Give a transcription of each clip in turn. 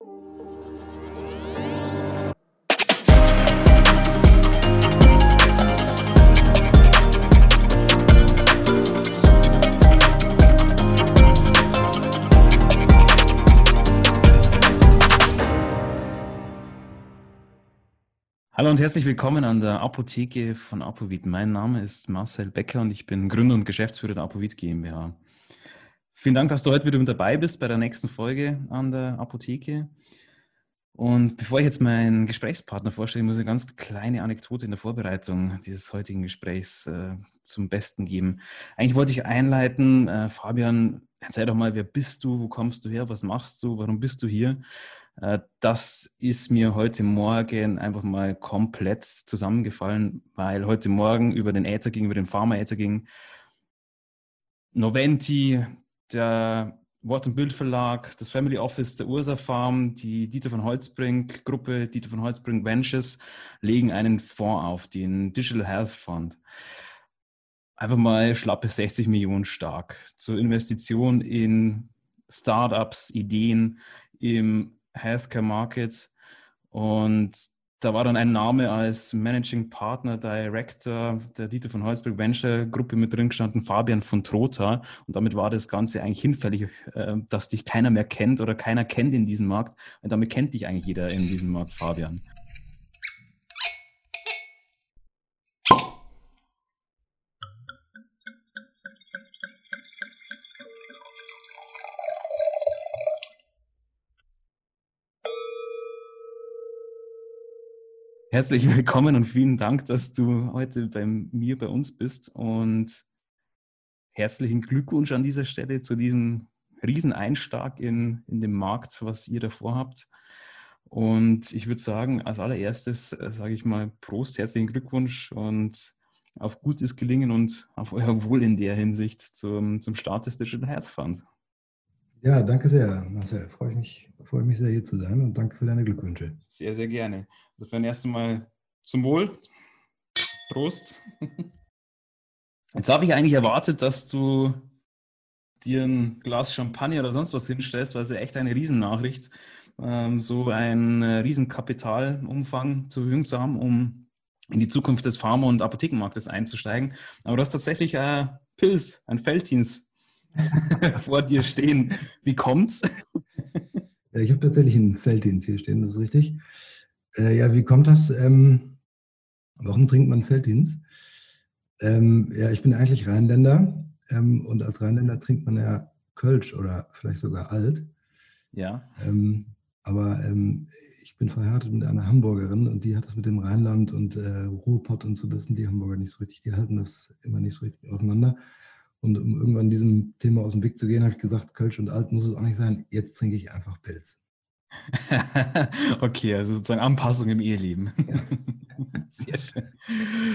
Hallo und herzlich willkommen an der Apotheke von Apovit. Mein Name ist Marcel Becker und ich bin Gründer und Geschäftsführer der Apovit GmbH. Vielen Dank, dass du heute wieder mit dabei bist bei der nächsten Folge an der Apotheke. Und bevor ich jetzt meinen Gesprächspartner vorstelle, muss ich eine ganz kleine Anekdote in der Vorbereitung dieses heutigen Gesprächs äh, zum Besten geben. Eigentlich wollte ich einleiten, äh, Fabian, erzähl doch mal, wer bist du, wo kommst du her, was machst du, warum bist du hier? Äh, das ist mir heute Morgen einfach mal komplett zusammengefallen, weil heute Morgen über den Äther ging, über den Pharma-Äther ging. Noventi, der Wort- und Bildverlag, das Family Office der Ursa Farm, die Dieter von Holzbrink Gruppe, Dieter von Holzbrink Ventures, legen einen Fonds auf, den Digital Health Fund. Einfach mal schlappe 60 Millionen stark zur Investition in Startups, Ideen im Healthcare Markets. Und da war dann ein Name als Managing Partner, Director der Dieter von Holzberg Venture Gruppe mit drin gestanden, Fabian von Trotha. Und damit war das Ganze eigentlich hinfällig, äh, dass dich keiner mehr kennt oder keiner kennt in diesem Markt. Und damit kennt dich eigentlich jeder in diesem Markt, Fabian. Herzlich willkommen und vielen Dank, dass du heute bei mir, bei uns bist. Und herzlichen Glückwunsch an dieser Stelle zu diesem Rieseneinschlag in, in dem Markt, was ihr davor habt. Und ich würde sagen, als allererstes äh, sage ich mal Prost, herzlichen Glückwunsch und auf gutes Gelingen und auf euer Wohl in der Hinsicht zum, zum Start des Digital Health Fund. Ja, danke sehr, Marcel. Freue ich mich, freue mich sehr, hier zu sein und danke für deine Glückwünsche. Sehr, sehr gerne. Insofern erst einmal zum Wohl. Prost. Jetzt habe ich eigentlich erwartet, dass du dir ein Glas Champagner oder sonst was hinstellst, weil es ja echt eine Riesennachricht, ähm, so einen äh, Riesenkapitalumfang zur Verfügung zu haben, um in die Zukunft des Pharma- und Apothekenmarktes einzusteigen. Aber du hast tatsächlich ein äh, Pilz, ein Felddienst vor dir stehen. Wie kommt's? Ja, ich habe tatsächlich einen Felddienst hier stehen, das ist richtig. Äh, ja, wie kommt das? Ähm, warum trinkt man Felddienst? Ähm, ja, ich bin eigentlich Rheinländer ähm, und als Rheinländer trinkt man ja Kölsch oder vielleicht sogar Alt. Ja. Ähm, aber ähm, ich bin verheiratet mit einer Hamburgerin und die hat das mit dem Rheinland und äh, Ruhrpott und so, das sind die Hamburger nicht so richtig, die halten das immer nicht so richtig auseinander. Und um irgendwann diesem Thema aus dem Weg zu gehen, habe ich gesagt, Kölsch und Alt muss es auch nicht sein. Jetzt trinke ich einfach Pilz. okay, also sozusagen Anpassung im Eheleben. Ja. Sehr schön.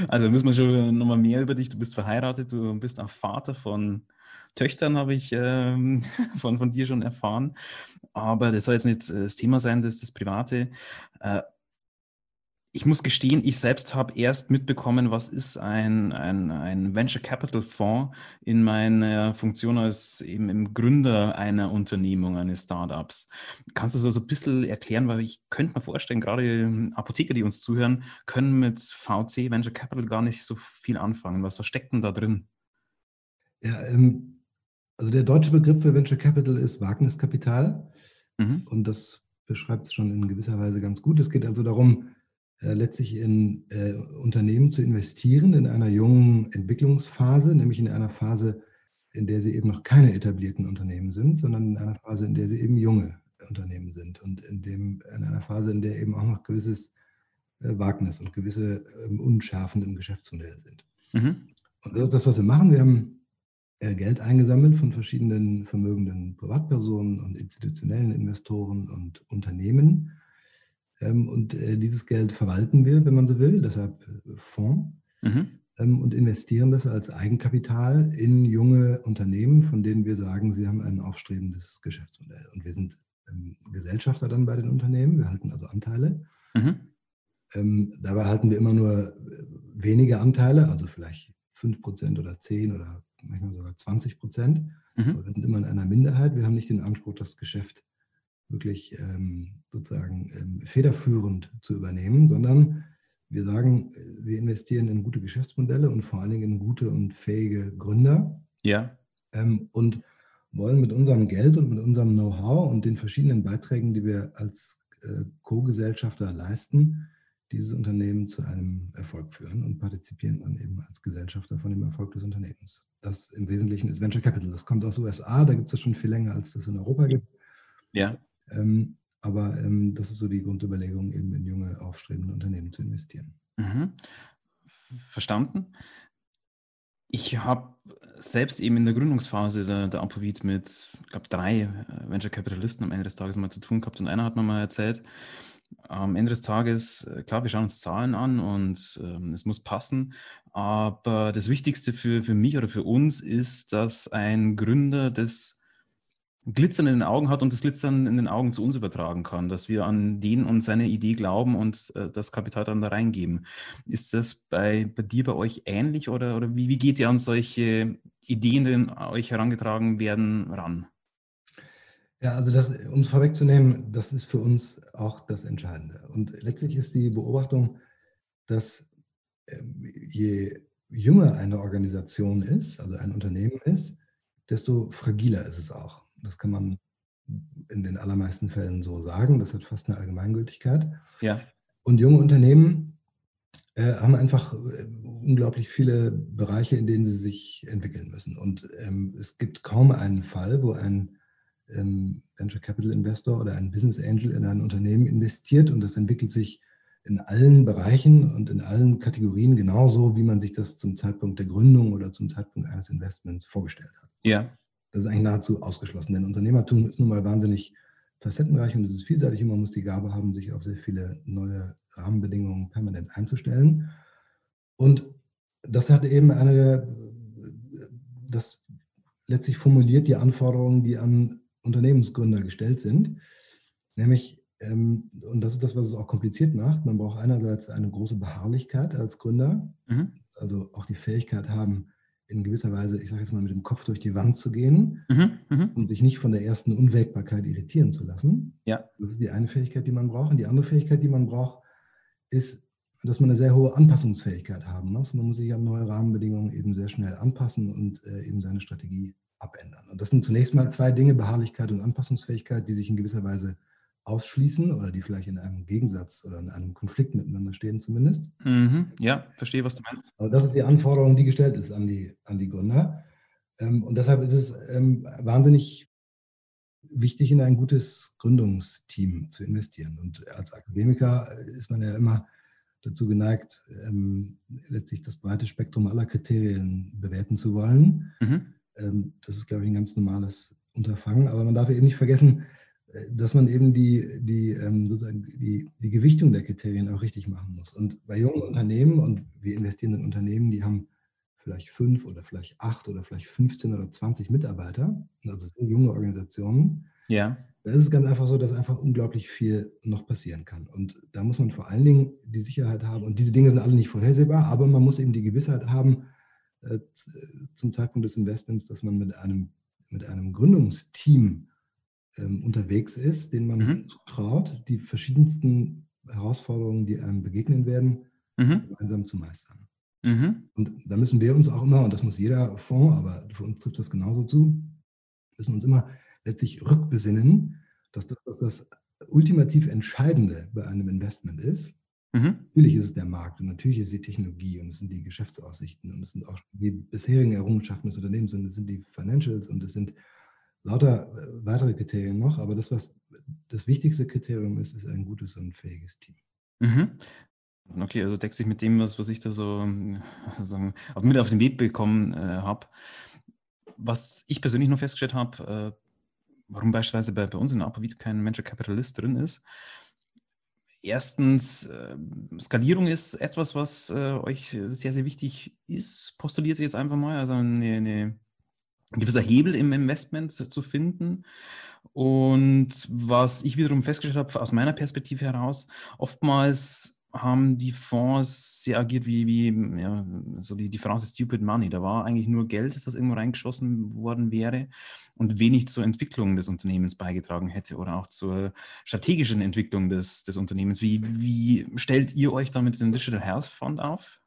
Also müssen wir schon nochmal mehr über dich. Du bist verheiratet, du bist auch Vater von Töchtern, habe ich ähm, von, von dir schon erfahren. Aber das soll jetzt nicht das Thema sein, das ist das Private. Äh, ich muss gestehen, ich selbst habe erst mitbekommen, was ist ein, ein, ein Venture Capital Fonds in meiner Funktion als eben im Gründer einer Unternehmung, eines Startups. Kannst du das so ein bisschen erklären, weil ich könnte mir vorstellen, gerade Apotheker, die uns zuhören, können mit VC, Venture Capital, gar nicht so viel anfangen. Was steckt denn da drin? Ja, ähm, also der deutsche Begriff für Venture Capital ist Wagniskapital. Mhm. Und das beschreibt es schon in gewisser Weise ganz gut. Es geht also darum, letztlich in äh, Unternehmen zu investieren in einer jungen Entwicklungsphase, nämlich in einer Phase, in der sie eben noch keine etablierten Unternehmen sind, sondern in einer Phase, in der sie eben junge Unternehmen sind und in, dem, in einer Phase, in der eben auch noch gewisses äh, Wagnis und gewisse ähm, Unschärfen im Geschäftsmodell sind. Mhm. Und das ist das, was wir machen. Wir haben äh, Geld eingesammelt von verschiedenen vermögenden Privatpersonen und institutionellen Investoren und Unternehmen ähm, und äh, dieses Geld verwalten wir, wenn man so will, deshalb äh, Fonds. Mhm. Ähm, und investieren das als Eigenkapital in junge Unternehmen, von denen wir sagen, sie haben ein aufstrebendes Geschäftsmodell. Und wir sind ähm, Gesellschafter dann bei den Unternehmen, wir halten also Anteile. Mhm. dabei halten wir immer nur äh, wenige Anteile, also vielleicht 5% oder 10 oder manchmal sogar 20 Prozent. Mhm. Aber wir sind immer in einer Minderheit. Wir haben nicht den Anspruch, das Geschäft wirklich ähm, sozusagen ähm, federführend zu übernehmen, sondern wir sagen, wir investieren in gute Geschäftsmodelle und vor allen Dingen in gute und fähige Gründer. Ja. Ähm, und wollen mit unserem Geld und mit unserem Know-how und den verschiedenen Beiträgen, die wir als äh, Co-Gesellschafter leisten, dieses Unternehmen zu einem Erfolg führen und partizipieren dann eben als Gesellschafter von dem Erfolg des Unternehmens. Das im Wesentlichen ist Venture Capital. Das kommt aus den USA, da gibt es das schon viel länger, als das in Europa gibt. Ja. Ähm, aber ähm, das ist so die Grundüberlegung, eben in junge, aufstrebende Unternehmen zu investieren. Mhm. Verstanden. Ich habe selbst eben in der Gründungsphase der, der Apovit mit, ich glaube, drei äh, Venture Capitalisten am Ende des Tages mal zu tun gehabt und einer hat mir mal erzählt, am Ende des Tages, äh, klar, wir schauen uns Zahlen an und ähm, es muss passen, aber das Wichtigste für, für mich oder für uns ist, dass ein Gründer das Glitzern in den Augen hat und das Glitzern in den Augen zu uns übertragen kann, dass wir an den und seine Idee glauben und äh, das Kapital dann da reingeben. Ist das bei, bei dir, bei euch ähnlich oder, oder wie, wie geht ihr an solche Ideen, die euch herangetragen werden, ran? Ja, also das, um es vorwegzunehmen, das ist für uns auch das Entscheidende. Und letztlich ist die Beobachtung, dass ähm, je jünger eine Organisation ist, also ein Unternehmen ist, desto fragiler ist es auch. Das kann man in den allermeisten Fällen so sagen. Das hat fast eine Allgemeingültigkeit. Ja. Und junge Unternehmen äh, haben einfach äh, unglaublich viele Bereiche, in denen sie sich entwickeln müssen. Und ähm, es gibt kaum einen Fall, wo ein ähm, Venture Capital Investor oder ein Business Angel in ein Unternehmen investiert und das entwickelt sich in allen Bereichen und in allen Kategorien genauso, wie man sich das zum Zeitpunkt der Gründung oder zum Zeitpunkt eines Investments vorgestellt hat. Ja. Das ist eigentlich nahezu ausgeschlossen, denn Unternehmertum ist nun mal wahnsinnig facettenreich und es ist vielseitig und man muss die Gabe haben, sich auf sehr viele neue Rahmenbedingungen permanent einzustellen. Und das hat eben eine, das letztlich formuliert die Anforderungen, die an Unternehmensgründer gestellt sind, nämlich, ähm, und das ist das, was es auch kompliziert macht, man braucht einerseits eine große Beharrlichkeit als Gründer, mhm. also auch die Fähigkeit haben, in gewisser Weise, ich sage jetzt mal, mit dem Kopf durch die Wand zu gehen mhm, mh. und sich nicht von der ersten Unwägbarkeit irritieren zu lassen. Ja. Das ist die eine Fähigkeit, die man braucht. Und die andere Fähigkeit, die man braucht, ist, dass man eine sehr hohe Anpassungsfähigkeit haben muss. Man muss sich an neue Rahmenbedingungen eben sehr schnell anpassen und äh, eben seine Strategie abändern. Und das sind zunächst mal zwei Dinge, Beharrlichkeit und Anpassungsfähigkeit, die sich in gewisser Weise ausschließen oder die vielleicht in einem Gegensatz oder in einem Konflikt miteinander stehen zumindest. Mhm, ja, verstehe, was du meinst. Aber das ist die Anforderung, die gestellt ist an die, an die Gründer. Ähm, und deshalb ist es ähm, wahnsinnig wichtig, in ein gutes Gründungsteam zu investieren. Und als Akademiker ist man ja immer dazu geneigt, ähm, letztlich das breite Spektrum aller Kriterien bewerten zu wollen. Mhm. das ist, glaube ich, ein ganz normales Unterfangen. Aber man darf eben nicht vergessen, dass man eben die, die, ähm, sozusagen die, die Gewichtung der Kriterien auch richtig machen muss. Und bei jungen Unternehmen, und wir investieren in Unternehmen, die haben vielleicht fünf oder vielleicht acht oder vielleicht 15 oder 20 Mitarbeiter, also sehr junge Organisationen. Ja. Da ist es ganz einfach so, dass einfach unglaublich viel noch passieren kann. Und da muss man vor allen Dingen die Sicherheit haben, und diese Dinge sind alle nicht vorhersehbar, aber man muss eben die Gewissheit haben, äh, zum Zeitpunkt des Investments, dass man mit einem, mit einem Gründungsteam ähm, unterwegs ist, den man mhm. traut, die verschiedensten Herausforderungen, die einem begegnen werden, mhm. gemeinsam zu meistern. Mhm. Und da müssen wir uns auch immer, und das muss jeder Fonds, aber für uns trifft das genauso zu, müssen uns immer letztlich rückbesinnen, dass das, dass das ultimativ Entscheidende bei einem Investment ist. Mhm. Natürlich ist es der Markt und natürlich ist es die Technologie und es sind die Geschäftsaussichten und es sind auch die bisherigen Errungenschaften des Unternehmens und es sind die Financials und es sind lauter äh, weitere Kriterien noch, aber das, was das wichtigste Kriterium ist, ist ein gutes und fähiges Team. Mhm. Okay, also deckt sich mit dem, was, was ich da so sagen, mit auf den Weg bekommen äh, habe. Was ich persönlich noch festgestellt habe, äh, warum beispielsweise bei, bei uns in Apovit kein Venture Capitalist drin ist. Erstens, äh, Skalierung ist etwas, was äh, euch sehr, sehr wichtig ist, postuliert sich jetzt einfach mal. Also eine, eine ein gewisser Hebel im Investment zu finden. Und was ich wiederum festgestellt habe, aus meiner Perspektive heraus, oftmals haben die Fonds sehr agiert wie, wie ja, so die, die Phrase Stupid Money. Da war eigentlich nur Geld, das irgendwo reingeschossen worden wäre und wenig zur Entwicklung des Unternehmens beigetragen hätte oder auch zur strategischen Entwicklung des, des Unternehmens. Wie, wie stellt ihr euch da mit dem Digital Health Fund auf?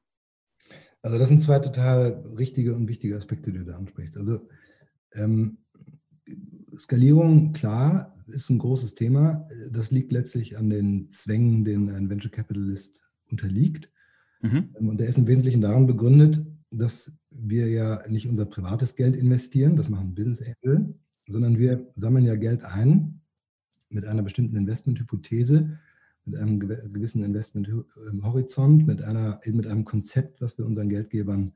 Also das sind zwei total richtige und wichtige Aspekte, die du da ansprichst. Also ähm, Skalierung, klar, ist ein großes Thema. Das liegt letztlich an den Zwängen, denen ein Venture Capitalist unterliegt. Mhm. Ähm, und der ist im Wesentlichen daran begründet, dass wir ja nicht unser privates Geld investieren, das machen Business Angel, sondern wir sammeln ja Geld ein mit einer bestimmten Investmenthypothese, mit einem gewissen Investmenthorizont, mit, einer, mit einem Konzept, was wir unseren Geldgebern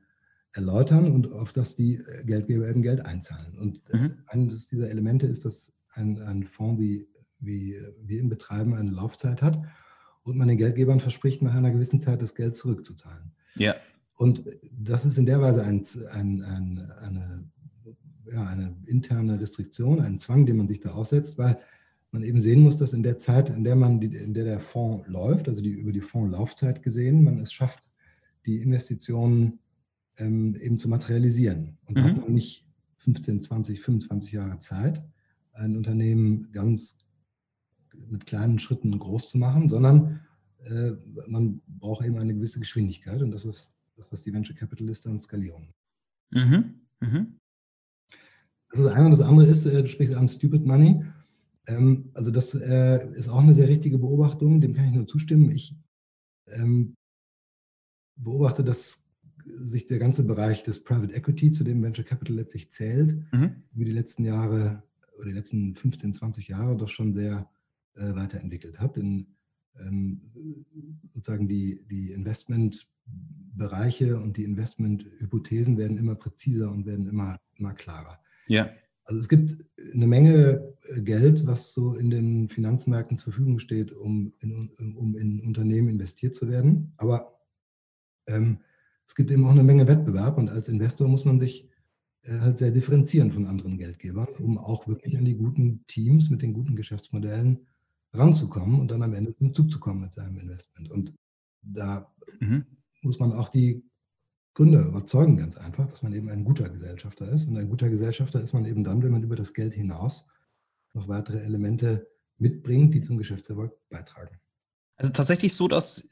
erläutern und auf das die Geldgeber eben Geld einzahlen. Und mhm. eines dieser Elemente ist, dass ein, ein Fonds wie, wie wir ihn betreiben eine Laufzeit hat und man den Geldgebern verspricht, nach einer gewissen Zeit das Geld zurückzuzahlen. Ja. Und das ist in der Weise ein, ein, ein, eine, ja, eine interne Restriktion, ein Zwang, den man sich da aussetzt, weil man eben sehen muss, dass in der Zeit, in der man die, in der der Fonds läuft, also die über die Fondslaufzeit gesehen, man es schafft, die Investitionen ähm, eben zu materialisieren. Und da mhm. hat man nicht 15, 20, 25 Jahre Zeit, ein Unternehmen ganz mit kleinen Schritten groß zu machen, sondern äh, man braucht eben eine gewisse Geschwindigkeit und das ist das, was die Venture Capitalisten an Skalierung. Mhm. Mhm. Das ist das eine und das andere ist, äh, du sprichst an Stupid Money. Ähm, also das äh, ist auch eine sehr richtige Beobachtung, dem kann ich nur zustimmen. Ich ähm, beobachte, dass sich der ganze Bereich des Private Equity, zu dem Venture Capital letztlich zählt, mhm. über die letzten Jahre oder die letzten 15, 20 Jahre doch schon sehr äh, weiterentwickelt hat. In, ähm, sozusagen die, die Investmentbereiche und die Investmenthypothesen werden immer präziser und werden immer, immer klarer. Ja. Also es gibt eine Menge äh, Geld, was so in den Finanzmärkten zur Verfügung steht, um in, um in Unternehmen investiert zu werden. Aber ähm, es gibt eben auch eine Menge Wettbewerb und als Investor muss man sich äh, halt sehr differenzieren von anderen Geldgebern, um auch wirklich an die guten Teams mit den guten Geschäftsmodellen ranzukommen und dann am Ende zum Zug zu kommen mit seinem Investment. Und da mhm. muss man auch die Gründer überzeugen, ganz einfach, dass man eben ein guter Gesellschafter ist. Und ein guter Gesellschafter ist man eben dann, wenn man über das Geld hinaus noch weitere Elemente mitbringt, die zum Geschäftserfolg beitragen. Also tatsächlich so, dass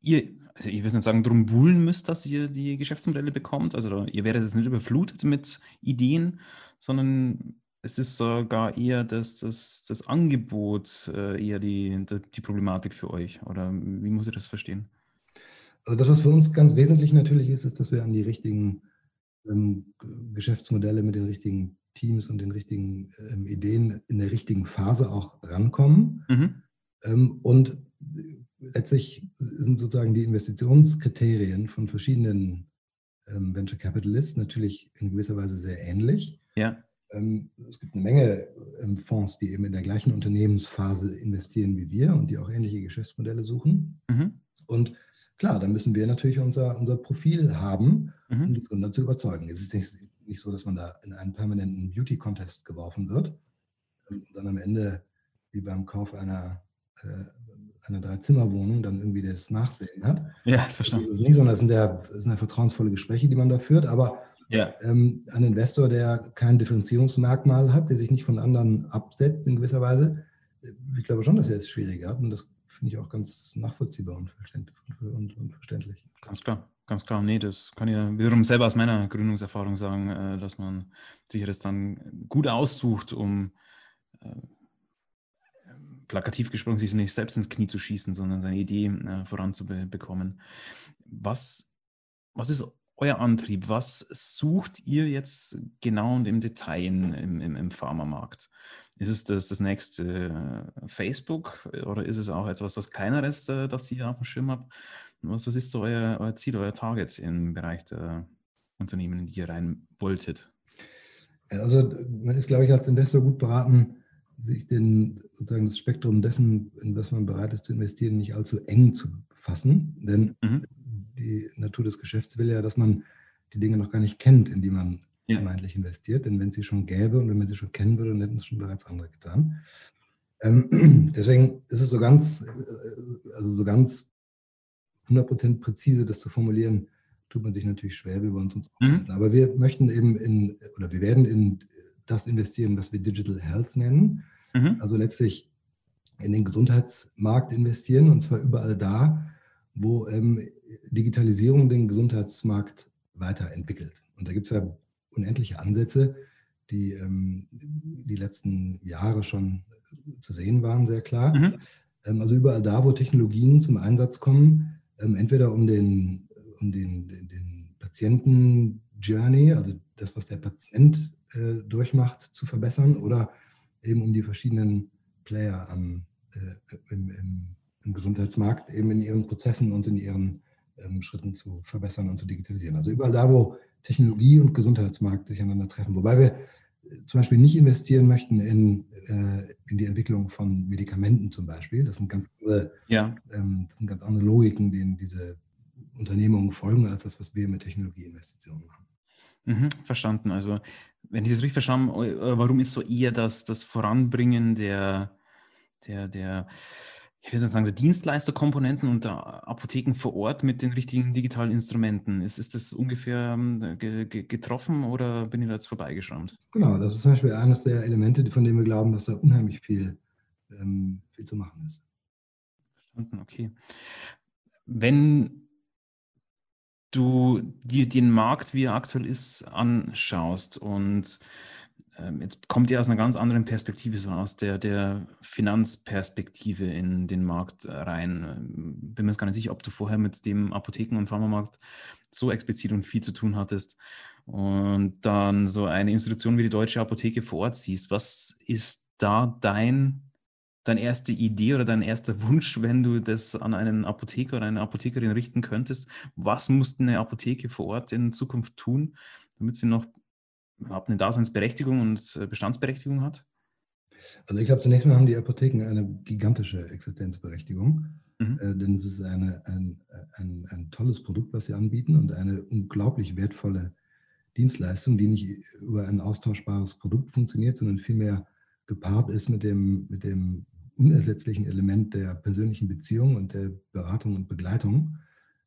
ihr also ich will nicht sagen, drum buhlen müsst, dass ihr die Geschäftsmodelle bekommt. Also ihr werdet jetzt nicht überflutet mit Ideen, sondern es ist sogar eher das, das, das Angebot äh, eher die, die Problematik für euch. Oder wie muss ich das verstehen? Also das, was für uns ganz wesentlich natürlich ist, ist, dass wir an die richtigen ähm, Geschäftsmodelle mit den richtigen Teams und den richtigen ähm, Ideen in der richtigen Phase auch rankommen. Mhm. Ähm, und letztlich sind sozusagen die Investitionskriterien von verschiedenen ähm, Venture Capitalists natürlich in gewisser Weise sehr ähnlich. Ja. Ähm, es gibt eine Menge ähm, Fonds, die eben in der gleichen Unternehmensphase investieren wie wir und die auch ähnliche Geschäftsmodelle suchen. Mhm. Und klar, dann müssen wir natürlich unser, unser Profil haben, mhm. um die Gründer zu überzeugen. Es ist nicht, nicht so, dass man da in einen permanenten Beauty-Contest geworfen wird und dann am Ende wie beim Kauf einer äh, eine Dreizimmerwohnung dann irgendwie das Nachsehen hat. Ja, verstanden. Das, nicht, das, sind ja, das sind ja vertrauensvolle Gespräche, die man da führt, aber ja. ähm, ein Investor, der kein Differenzierungsmerkmal hat, der sich nicht von anderen absetzt in gewisser Weise, äh, ich glaube schon, dass er es schwieriger hat und das finde ich auch ganz nachvollziehbar und verständlich. Ganz klar, ganz klar. Nee, das kann ich ja wiederum selber aus meiner Gründungserfahrung sagen, äh, dass man sich das dann gut aussucht, um äh, plakativ gesprochen, sich nicht selbst ins Knie zu schießen, sondern seine Idee äh, voranzubekommen. Was, was ist euer Antrieb? Was sucht ihr jetzt genau und im Detail im, im, im Pharmamarkt? Ist es das, das nächste äh, Facebook oder ist es auch etwas, was kleineres, äh, das ihr auf dem Schirm habt? Was, was ist so euer, euer Ziel, euer Target im Bereich der Unternehmen, in die ihr rein wolltet? Also man ist, glaube ich, als Investor gut beraten, sich den, sozusagen das Spektrum dessen, in das man bereit ist zu investieren, nicht allzu eng zu fassen. Denn mhm. die Natur des Geschäfts will ja, dass man die Dinge noch gar nicht kennt, in die man ja. vermeintlich investiert. Denn wenn es sie schon gäbe und wenn man sie schon kennen würde, dann hätten es schon bereits andere getan. Ähm, deswegen ist es so ganz, äh, also so ganz 100% präzise das zu formulieren, tut man sich natürlich schwer. Wir wollen es uns mhm. Aber wir möchten eben in, oder wir werden in das investieren, was wir Digital Health nennen. Mhm. Also letztlich in den Gesundheitsmarkt investieren und zwar überall da, wo ähm, Digitalisierung den Gesundheitsmarkt weiterentwickelt. Und da gibt es ja unendliche Ansätze, die ähm, die letzten Jahre schon zu sehen waren, sehr klar. Mhm. Ähm, also überall da, wo Technologien zum Einsatz kommen, ähm, entweder um den, um den, den, den Patienten-Journey, also das, was der Patient äh, durchmacht, zu verbessern oder eben um die verschiedenen Player am, äh, im, im, im, Gesundheitsmarkt eben in ihren Prozessen und in ihren ähm, Schritten zu verbessern und zu digitalisieren. Also überall da, wo Technologie und Gesundheitsmarkt sich aneinander treffen. Wobei wir äh, zum Beispiel nicht investieren möchten in, äh, in die Entwicklung von Medikamenten zum Beispiel. Das sind ganz andere, ja. ähm, das sind ganz andere Logiken, denen diese Unternehmungen folgen, als das, was wir mit Technologieinvestitionen machen. Mhm, verstanden. Also, wenn ich das richtig verstanden habe, äh, warum ist so eher das, das Voranbringen der, der, der ich will sagen, der Dienstleisterkomponenten und der Apotheken vor Ort mit den richtigen digitalen Instrumenten. Ist, ist das ungefähr ähm, getroffen oder bin ich da jetzt vorbeigeschrammt? Genau, das ist zum Beispiel eines der Elemente, von denen wir glauben, dass da unheimlich viel, ähm, viel zu machen ist. Verstanden, okay. Wenn du dir den Markt, wie er aktuell ist, anschaust und ähm, jetzt kommt ihr aus einer ganz anderen Perspektive, so aus der, der Finanzperspektive in den Markt rein. Ähm, bin mir jetzt gar nicht sicher, ob du vorher mit dem Apotheken- und Pharmamarkt so explizit und viel zu tun hattest und dann so eine Institution wie die Deutsche Apotheke vor Ort siehst. Was ist da dein, deine erste Idee oder dein erster Wunsch, wenn du das an einen Apotheker oder eine Apothekerin richten könntest? Was muss eine Apotheke vor Ort in Zukunft tun, damit sie noch überhaupt eine Daseinsberechtigung und äh, Bestandsberechtigung hat? Also ich glaube, zunächst mal haben die Apotheken eine gigantische Existenzberechtigung, mhm. äh, denn es ist eine, ein, ein, ein, tolles Produkt, was sie anbieten und eine unglaublich wertvolle Dienstleistung, die nicht über ein austauschbares Produkt funktioniert, sondern vielmehr gepaart ist mit dem, mit dem unersetzlichen Element der persönlichen Beziehung und der Beratung und Begleitung.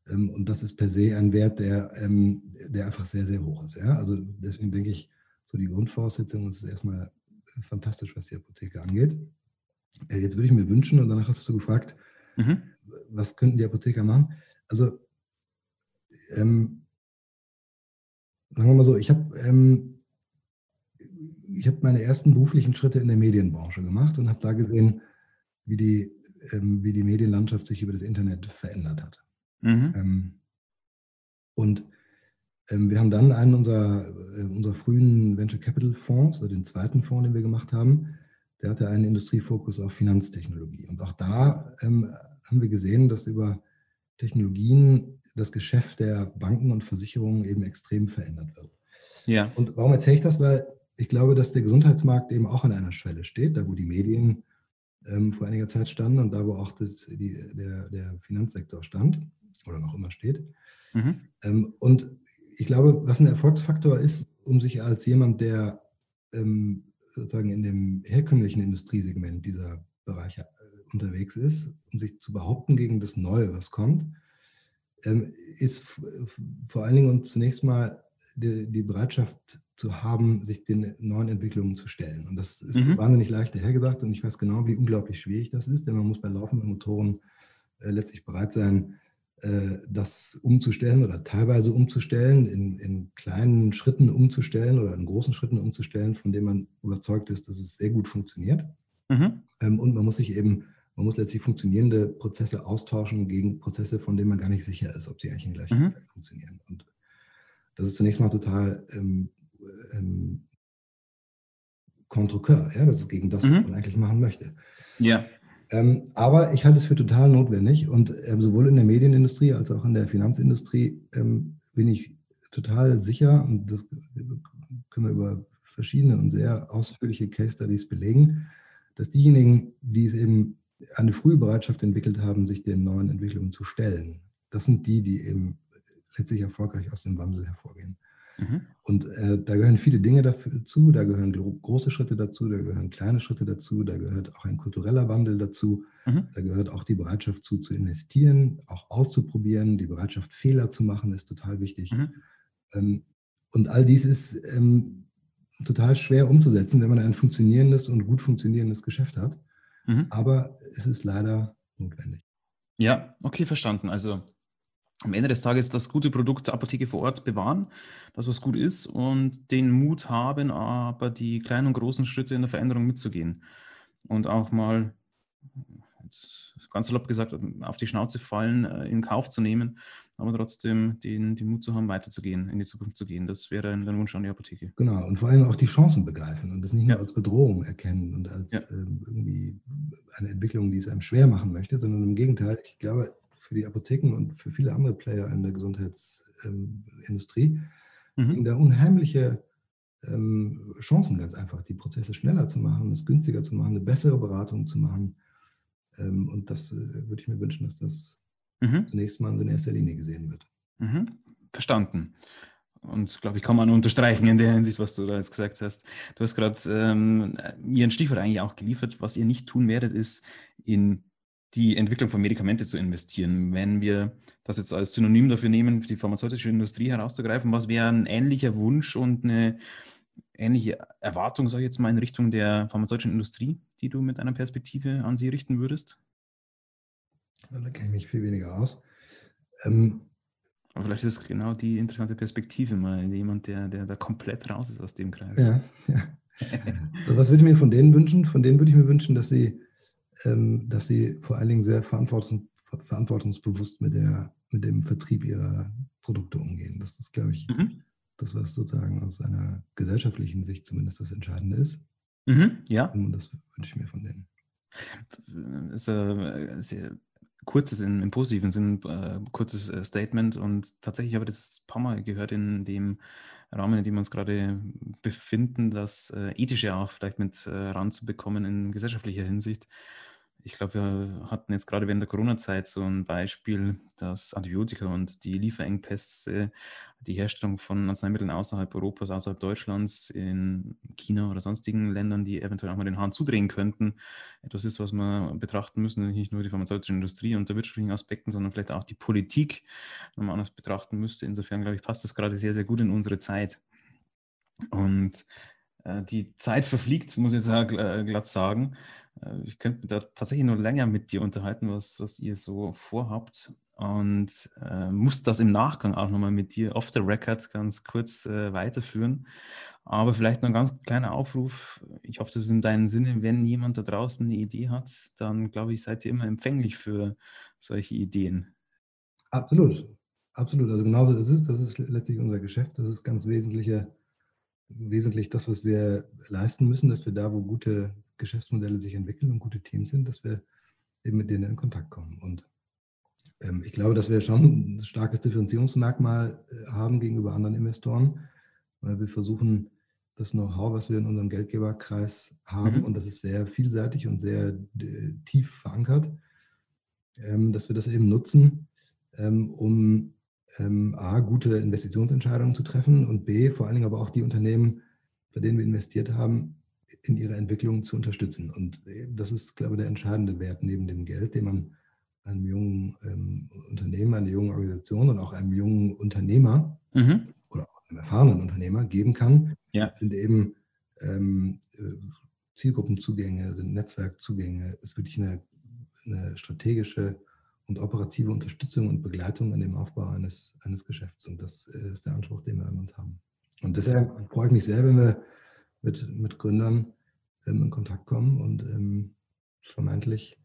Ähm, und das ist per se ein Wert, der, ähm, der einfach sehr, sehr hoch ist. Ja? Also deswegen denke ich, so die Grundvoraussetzung ist erstmal fantastisch, was die Apotheke angeht. Äh, jetzt würde ich mir wünschen, und danach hast du gefragt, mhm. was könnten die Apotheker machen? Also, ähm, sagen wir mal so, ich habe ähm, ich meine ersten beruflichen Schritte in der Medienbranche gemacht und habe da gesehen, wie die, ähm, wie die Medienlandschaft sich über das Internet verändert hat. Mhm. Ähm, und ähm, wir haben dann einen unserer, äh, unserer frühen Venture Capital Fonds, also den zweiten Fonds, den wir gemacht haben, der hatte einen Industriefokus auf Finanztechnologie. Und auch da ähm, haben wir gesehen, dass über Technologien das Geschäft der Banken und Versicherungen eben extrem verändert wird. Ja. Und warum erzähle ich das? Weil ich glaube, dass der Gesundheitsmarkt eben auch an einer Schwelle steht, da wo die Medien ähm, vor einiger Zeit standen und da wo auch das, die, der, der Finanzsektor stand oder noch immer steht. Mhm. Ähm, und ich glaube, was ein Erfolgsfaktor ist, um sich als jemand, der ähm, sozusagen in dem herkömmlichen Industriesegment dieser Bereiche äh, unterwegs ist, um sich zu behaupten gegen das Neue, was kommt, ähm, ist vor allen Dingen und zunächst mal die, die, Bereitschaft zu haben, sich den neuen Entwicklungen zu stellen. Und das ist mhm. wahnsinnig leicht dahergesagt und ich weiß genau, wie unglaublich schwierig das ist, denn man muss bei laufenden Motoren äh, letztlich bereit sein, äh, das umzustellen oder teilweise umzustellen, in, in, kleinen Schritten umzustellen oder in großen Schritten umzustellen, von denen man überzeugt ist, dass es sehr gut funktioniert. Mhm. Ähm, und man muss sich eben, man muss letztlich funktionierende Prozesse austauschen gegen Prozesse, von denen man gar nicht sicher ist, ob sie eigentlich in gleichen mhm. funktionieren. Und das ist zunächst mal total ähm, ähm, Contre ja? das ist gegen das, mhm. was man eigentlich machen möchte. Ja. Ähm, aber ich halte es für total notwendig und ähm, sowohl in der Medienindustrie als auch in der Finanzindustrie ähm, bin ich total sicher, und das können wir über verschiedene und sehr ausführliche Case Studies belegen, dass diejenigen, die es eben eine frühe Bereitschaft entwickelt haben, sich den neuen Entwicklungen zu stellen, das sind die, die eben letztlich erfolgreich aus dem Wandel hervorgehen. Mhm. Und äh, da gehören viele Dinge dazu, da gehören große Schritte dazu, da gehören kleine Schritte dazu, da gehört auch ein kultureller Wandel dazu. Mhm. Da gehört auch die Bereitschaft zu, zu investieren, auch auszuprobieren. Die Bereitschaft, Fehler zu machen, ist total wichtig. Mhm. Ähm, und all dies ist ähm, total schwer umzusetzen, wenn man ein funktionierendes und gut funktionierendes Geschäft hat. Mhm. Aber es ist leider notwendig. Ja, okay, verstanden. Also am Ende des Tages das gute Produkt der Apotheke vor Ort bewahren, das was gut ist und den Mut haben, aber die kleinen und großen Schritte in der Veränderung mitzugehen und auch mal ganz salopp gesagt, auf die Schnauze fallen, äh, in Kauf zu nehmen, aber trotzdem den, den Mut zu haben, weiterzugehen, in die Zukunft zu gehen. Das wäre ein, Wunsch an die Apotheke. Genau, und vor allem auch die Chancen begreifen und das nicht nur als Bedrohung erkennen und als ja. ähm, irgendwie eine Entwicklung, die es einem schwer machen möchte, sondern im Gegenteil, ich glaube, für die Apotheken und für viele andere Player in der Gesundheitsindustrie ähm, mhm. da unheimliche ähm, Chancen ganz einfach, die Prozesse schneller zu machen, es günstiger zu machen, eine bessere Beratung zu machen ähm, und das äh, würde ich mir wünschen, dass das mhm. zunächst mal in erster Linie gesehen wird. Mhm. Verstanden. Und glaube ich, kann man unterstreichen in der Hinsicht, was du da jetzt gesagt hast. Du hast gerade ähm, mir ein Stichwort eigentlich auch geliefert. Was ihr nicht tun werdet, ist in die Entwicklung von Medikamente zu investieren. Wenn wir das jetzt als Synonym dafür nehmen, die pharmazeutische Industrie herauszugreifen, was wäre ein ähnlicher Wunsch und eine ähnliche Erwartung, sage ich jetzt mal, in Richtung der pharmazeutischen Industrie, die du mit einer Perspektive an sie richten würdest? Da kenne ich mich viel weniger aus. Ähm, aber vielleicht ist es genau die interessante Perspektive, mal jemand, der, der da komplett raus ist aus dem Kreis. Ja, ja. also was würde ich mir von denen wünschen? Von denen würde ich mir wünschen, dass sie, dass sie vor allen Dingen sehr verantwortungs verantwortungsbewusst mit, der, mit dem Vertrieb ihrer Produkte umgehen. Das ist, glaube ich, mhm das, was sozusagen aus einer gesellschaftlichen Sicht zumindest das Entscheidende ist. Mhm, ja. Und das wünsche ich mir von denen. Sehr kurzes, im, im positiven Sinn, äh, kurzes äh, Statement. Und tatsächlich habe ich das ein paar Mal gehört in dem Rahmen, in dem wir uns gerade befinden, das äh, Ethische auch vielleicht mit äh, ranzubekommen in gesellschaftlicher Hinsicht ich glaube, wir hatten jetzt gerade während der Corona-Zeit so ein Beispiel, dass Antibiotika und die Lieferengpässe, die Herstellung von Arzneimitteln außerhalb Europas, außerhalb Deutschlands, in China oder sonstigen Ländern, die eventuell auch mal den Hahn zudrehen könnten, etwas ist, was wir betrachten müssen, nicht nur die pharmazeutische Industrie unter wirtschaftlichen Aspekten, sondern vielleicht auch die Politik nochmal anders betrachten müsste. Insofern, glaube ich, passt das gerade sehr, sehr gut in unsere Zeit. Und äh, die Zeit verfliegt, muss ich jetzt glatt sagen. Äh, ich könnte da tatsächlich nur länger mit dir unterhalten, was, was ihr so vorhabt. Und äh, muss das im Nachgang auch nochmal mit dir off the record ganz kurz äh, weiterführen. Aber vielleicht noch ein ganz kleiner Aufruf. Ich hoffe, das ist in deinem Sinne. Wenn jemand da draußen eine Idee hat, dann glaube ich, seid ihr immer empfänglich für solche Ideen. Absolut. Absolut. Also genauso ist es. Das ist letztlich unser Geschäft. Das ist ganz wesentliche, wesentlich das, was wir leisten müssen, dass wir da, wo gute Geschäftsmodelle sich entwickeln und gute Teams sind, dass wir eben mit denen in Kontakt kommen. Und ähm, ich glaube, dass wir schon ein starkes Differenzierungsmerkmal äh, haben gegenüber anderen Investoren, weil wir versuchen, das Know-how, was wir in unserem Geldgeberkreis haben, mhm. und das ist sehr vielseitig und sehr äh, tief verankert, ähm, dass wir das eben nutzen, ähm, um ähm, A, gute Investitionsentscheidungen zu treffen und B, vor allen Dingen aber auch die Unternehmen, bei denen wir investiert haben, in ihrer Entwicklung zu unterstützen. Und äh, das ist, glaube ich, der entscheidende Wert neben dem Geld, den man einem jungen ähm, Unternehmer, einer jungen Organisation und auch einem jungen Unternehmer mhm. oder auch einem erfahrenen Unternehmer geben kann, ja. sind eben ähm, äh, Zielgruppenzugänge, sind Netzwerkzugänge, ist wirklich eine, eine, strategische und operative Unterstützung und Begleitung an dem Aufbau eines, eines Geschäfts. Und das äh, ist der Anspruch, den wir an uns haben. Und deshalb freue ich mich sehr, wenn wir mit, mit Gründern ähm, in Kontakt kommen und ähm, vermeintlich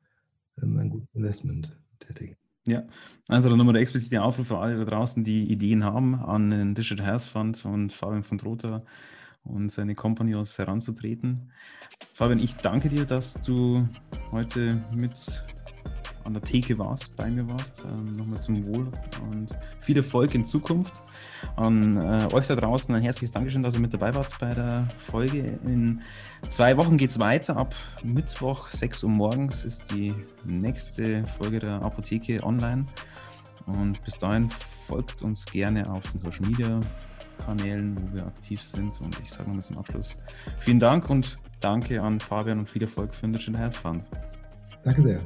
ähm, ein gutes Investment tätigen. Ja, also dann nochmal der explizite Aufruf für alle da draußen, die Ideen haben, an den Digital Health Fund und Fabian von Trotha und seine Companions heranzutreten. Fabian, ich danke dir, dass du heute mit an der Theke warst, bei mir warst. Ähm, nochmal zum Wohl und viel Erfolg in Zukunft. An äh, euch da draußen ein herzliches Dankeschön, dass ihr mit dabei wart bei der Folge. In zwei Wochen geht es weiter. Ab Mittwoch, 6 Uhr morgens, ist die nächste Folge der Apotheke online. Und bis dahin folgt uns gerne auf den Social Media Kanälen, wo wir aktiv sind. Und ich sage nochmal zum Abschluss vielen Dank und danke an Fabian und viel Erfolg für den Digital Health Fund. Danke sehr.